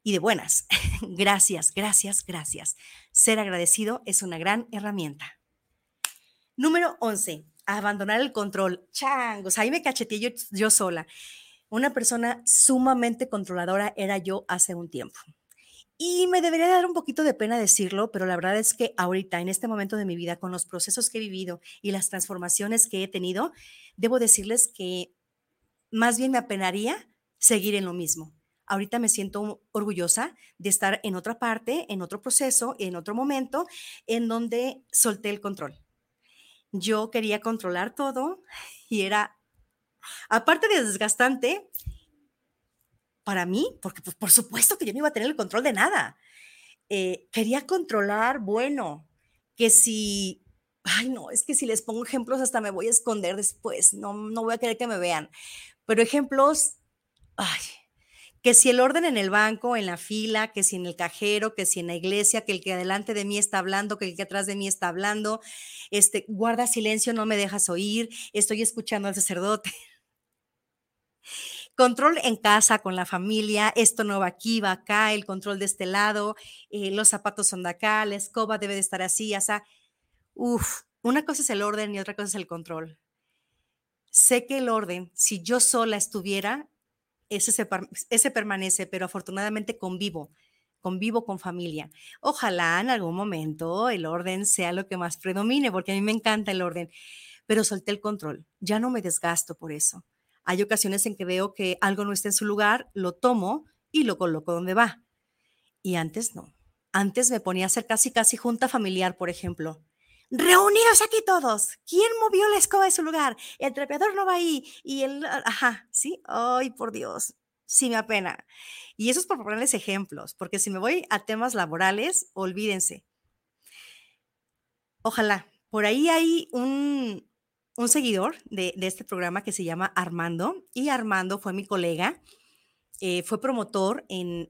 y de buenas. gracias, gracias, gracias. Ser agradecido es una gran herramienta. Número 11. Abandonar el control. Changos, ahí me cacheteé yo, yo sola. Una persona sumamente controladora era yo hace un tiempo. Y me debería dar un poquito de pena decirlo, pero la verdad es que ahorita, en este momento de mi vida, con los procesos que he vivido y las transformaciones que he tenido, debo decirles que más bien me apenaría seguir en lo mismo. Ahorita me siento orgullosa de estar en otra parte, en otro proceso, en otro momento, en donde solté el control. Yo quería controlar todo y era, aparte de desgastante, para mí, porque pues, por supuesto que yo no iba a tener el control de nada. Eh, quería controlar, bueno, que si, ay no, es que si les pongo ejemplos hasta me voy a esconder después, no, no voy a querer que me vean, pero ejemplos, ay, que si el orden en el banco, en la fila, que si en el cajero, que si en la iglesia, que el que adelante de mí está hablando, que el que atrás de mí está hablando, este, guarda silencio, no me dejas oír, estoy escuchando al sacerdote. Control en casa, con la familia, esto no va aquí, va acá, el control de este lado, eh, los zapatos son de acá, la escoba debe de estar así, o sea, uff, una cosa es el orden y otra cosa es el control. Sé que el orden, si yo sola estuviera, ese, permanece, pero afortunadamente convivo, convivo con familia. Ojalá en algún momento el orden sea lo que más predomine, porque a mí me encanta el orden, pero solté el control, ya no me desgasto por eso. Hay ocasiones en que veo que algo no está en su lugar, lo tomo y lo coloco donde va. Y antes no. Antes me ponía a hacer casi, casi junta familiar, por ejemplo. Reunidos aquí todos. ¿Quién movió la escoba de su lugar? El trapeador no va ahí. Y el. Ajá, sí. Ay, por Dios. Sí, me apena. Y eso es por ponerles ejemplos, porque si me voy a temas laborales, olvídense. Ojalá. Por ahí hay un, un seguidor de, este programa que se llama Armando y Armando fue mi colega, eh, fue promotor en,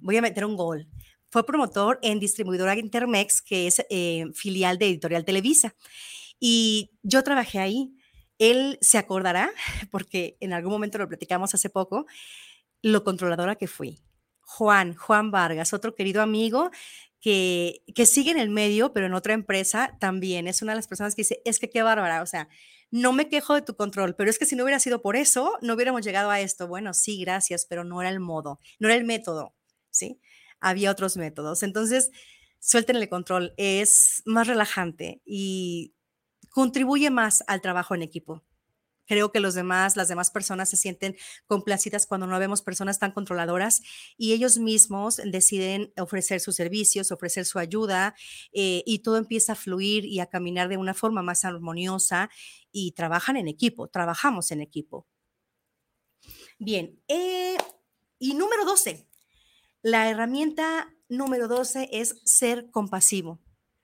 voy a meter un gol, fue promotor en distribuidora Intermex, que es eh, filial de Editorial Televisa. Y yo trabajé ahí. Él se acordará, porque en algún momento lo platicamos hace poco, lo controladora que fui. Juan, Juan Vargas, otro querido amigo que, sigue en el medio, pero en otra empresa también. Es una de las personas que dice, es que qué bárbara, o sea, no me quejo de tu control, pero es que si no hubiera sido por eso, no hubiéramos llegado a esto. Bueno, sí, gracias, pero no era el modo, no era el método, ¿sí? Había otros métodos. Entonces, suelten el control, es más relajante y contribuye más al trabajo en equipo. Creo que los demás, las demás personas se sienten complacidas cuando no vemos personas tan controladoras y ellos mismos deciden ofrecer sus servicios, ofrecer su ayuda eh, y todo empieza a fluir y a caminar de una forma más armoniosa y trabajan en equipo, trabajamos en equipo. Bien, eh, y número 12, la herramienta número 12 es ser compasivo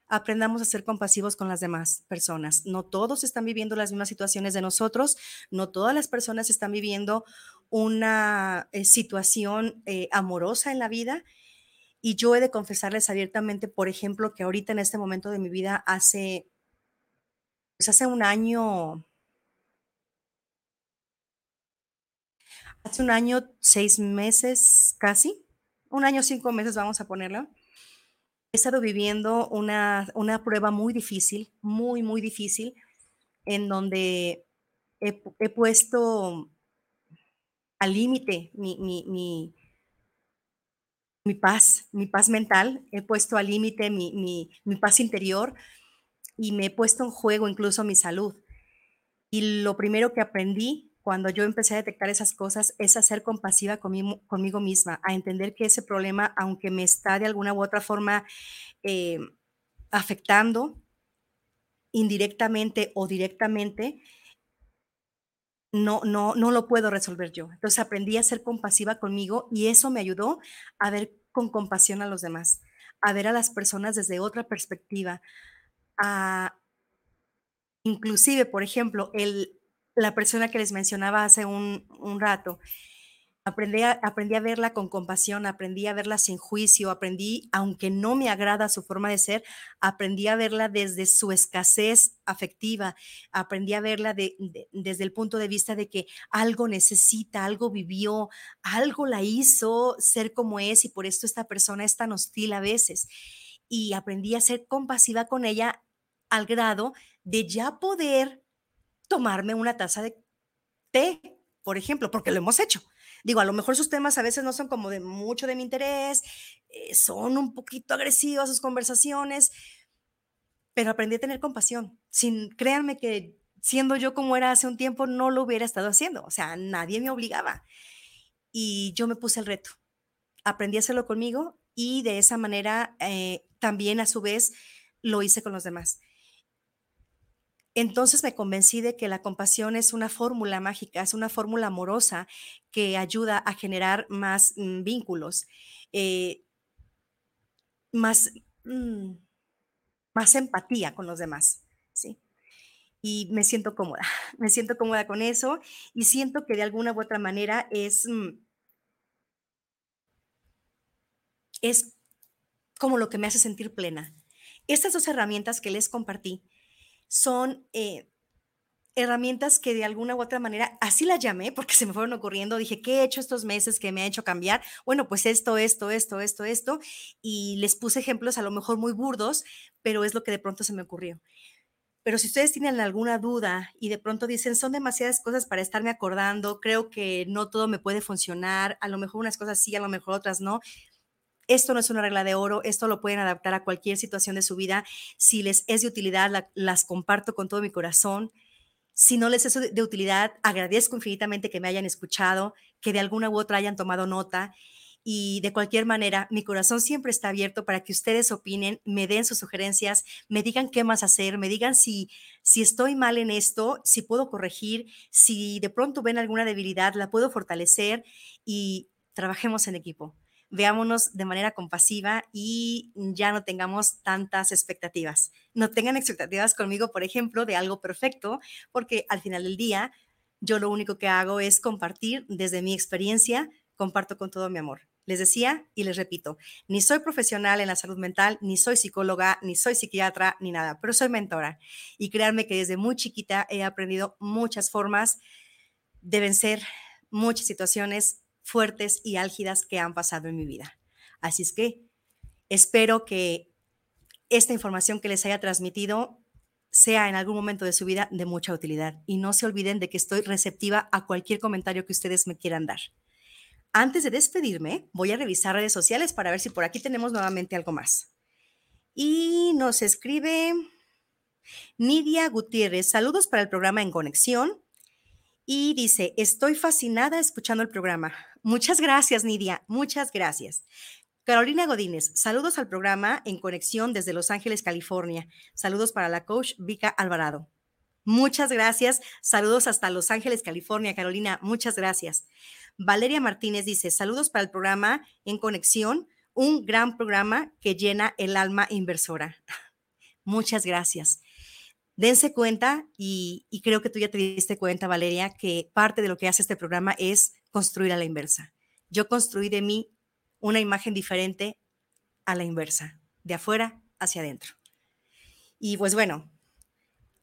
aprendamos a ser compasivos con las demás personas. No todos están viviendo las mismas situaciones de nosotros, no todas las personas están viviendo una eh, situación eh, amorosa en la vida Y yo he de confesarles abiertamente, por ejemplo, que ahorita en este momento de mi vida, hace, pues hace un año, hace un año, seis meses casi, un año, cinco meses, vamos a ponerlo, he estado viviendo una, una prueba muy difícil, muy, muy difícil, en donde he, he puesto al límite mi, mi, mi, mi paz, mi paz mental, he puesto al límite mi, mi, paz interior y me he puesto en juego incluso mi salud. Y lo primero que aprendí cuando yo empecé a detectar esas cosas es a ser compasiva conmigo, misma, a entender que ese problema, aunque me está de alguna u otra forma eh, afectando indirectamente o directamente, no, no, no lo puedo resolver yo. Entonces aprendí a ser compasiva conmigo y eso me ayudó a ver con compasión a los demás, a ver a las personas desde otra perspectiva, a inclusive, por ejemplo, el, la persona que les mencionaba hace un, rato, Aprendí a, aprendí a verla con compasión, aprendí a verla sin juicio, aprendí, aunque no me agrada su forma de ser, aprendí a verla desde su escasez afectiva, aprendí a verla desde el punto de vista de que algo necesita, algo vivió, algo la hizo ser como es y por esto esta persona es tan hostil a veces. Y aprendí a ser compasiva con ella al grado de ya poder tomarme una taza de té, por ejemplo, porque lo hemos hecho Digo, a lo mejor sus temas a veces no son como de mucho de mi interés, eh, son un poquito agresivas sus conversaciones, pero aprendí a tener compasión. Sin, créanme que siendo yo como era hace un tiempo, no lo hubiera estado haciendo. O sea, nadie me obligaba. Y yo me puse el reto. Aprendí a hacerlo conmigo y de esa manera eh, también a su vez lo hice con los demás. Entonces me convencí de que la compasión es una fórmula mágica, es una fórmula amorosa que ayuda a generar más mm, vínculos, eh, más, mm, más empatía con los demás, ¿sí? Y me siento cómoda, me siento cómoda con eso y siento que de alguna u otra manera es, mm, es como lo que me hace sentir plena. Estas dos herramientas que les compartí, son eh, herramientas que de alguna u otra manera, así las llamé porque se me fueron ocurriendo, dije, ¿qué he hecho estos meses que me ha hecho cambiar? Bueno, pues esto, esto, esto, esto, esto, y les puse ejemplos a lo mejor muy burdos, pero es lo que de pronto se me ocurrió. Pero si ustedes tienen alguna duda y de pronto dicen, son demasiadas cosas para estarme acordando, creo que no todo me puede funcionar, a lo mejor unas cosas sí, a lo mejor otras no, esto no es una regla de oro, esto lo pueden adaptar a cualquier situación de su vida. Si les es de utilidad, las comparto con todo mi corazón. Si no les es de utilidad, agradezco infinitamente que me hayan escuchado, que de alguna u otra hayan tomado nota. Y de cualquier manera, mi corazón siempre está abierto para que ustedes opinen, me den sus sugerencias, me digan qué más hacer, me digan si, si estoy mal en esto, si puedo corregir, si de pronto ven alguna debilidad, la puedo fortalecer y trabajemos en equipo veámonos de manera compasiva y ya no tengamos tantas expectativas. No tengan expectativas conmigo, por ejemplo, de algo perfecto, porque al final del día yo lo único que hago es compartir desde mi experiencia, comparto con todo mi amor. Les decía y les repito, ni soy profesional en la salud mental, ni soy psicóloga, ni soy psiquiatra, ni nada, pero soy mentora. Y créanme que desde muy chiquita he aprendido muchas formas de vencer muchas situaciones fuertes y álgidas que han pasado en mi vida. Así es que espero que esta información que les haya transmitido sea en algún momento de su vida de mucha utilidad. Y no se olviden de que estoy receptiva a cualquier comentario que ustedes me quieran dar. Antes de despedirme, voy a revisar redes sociales para ver si por aquí tenemos nuevamente algo más. Y nos escribe Nidia Gutiérrez. Saludos para el programa En Conexión. Y dice, estoy fascinada escuchando el programa. Muchas gracias, Nidia. Muchas gracias. Carolina Godínez, saludos al programa en conexión desde Los Ángeles, California. Saludos para la coach Vika Alvarado. Muchas gracias. Saludos hasta Los Ángeles, California, Carolina. Muchas gracias. Valeria Martínez dice, saludos para el programa en conexión, un gran programa que llena el alma inversora. Muchas gracias. Dense cuenta, y, y creo que tú ya te diste cuenta, Valeria, que parte de lo que hace este programa es construir a la inversa. Yo construí de mí una imagen diferente a la inversa, de afuera hacia adentro. Y pues bueno,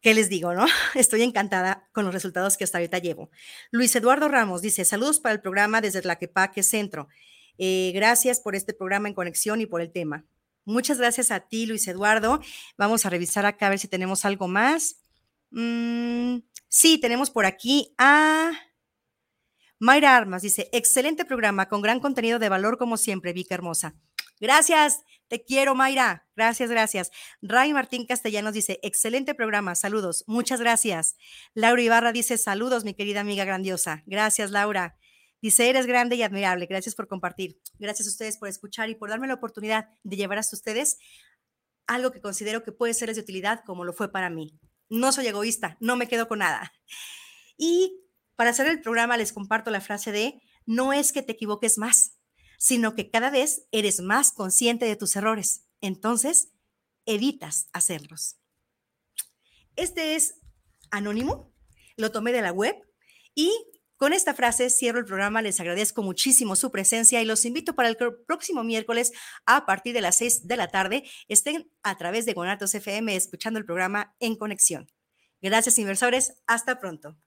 ¿qué les digo, no? Estoy encantada con los resultados que hasta ahorita llevo. Luis Eduardo Ramos dice, saludos para el programa desde Tlaquepaque Centro. Eh, gracias por este programa en conexión y por el tema. Muchas gracias a ti, Luis Eduardo. Vamos a revisar acá a ver si tenemos algo más. Mm, sí, tenemos por aquí a Mayra Armas. Dice, excelente programa con gran contenido de valor como siempre, Vica Hermosa. Gracias, te quiero, Mayra. Gracias, gracias. Ray Martín Castellanos dice, excelente programa, saludos. Muchas gracias. Laura Ibarra dice, saludos, mi querida amiga grandiosa. Gracias, Laura. Dice, eres grande y admirable. Gracias por compartir. Gracias a ustedes por escuchar y por darme la oportunidad de llevar hasta ustedes algo que considero que puede serles de utilidad como lo fue para mí. No soy egoísta, no me quedo con nada. Y para hacer el programa les comparto la frase de, no es que te equivoques más, sino que cada vez eres más consciente de tus errores. Entonces, evitas hacerlos. Este es anónimo, lo tomé de la web y con esta frase cierro el programa. Les agradezco muchísimo su presencia y los invito para el próximo miércoles a partir de las 6 de la tarde. Estén a través de Guanatos FM escuchando el programa En Conexión. Gracias, inversores. Hasta pronto.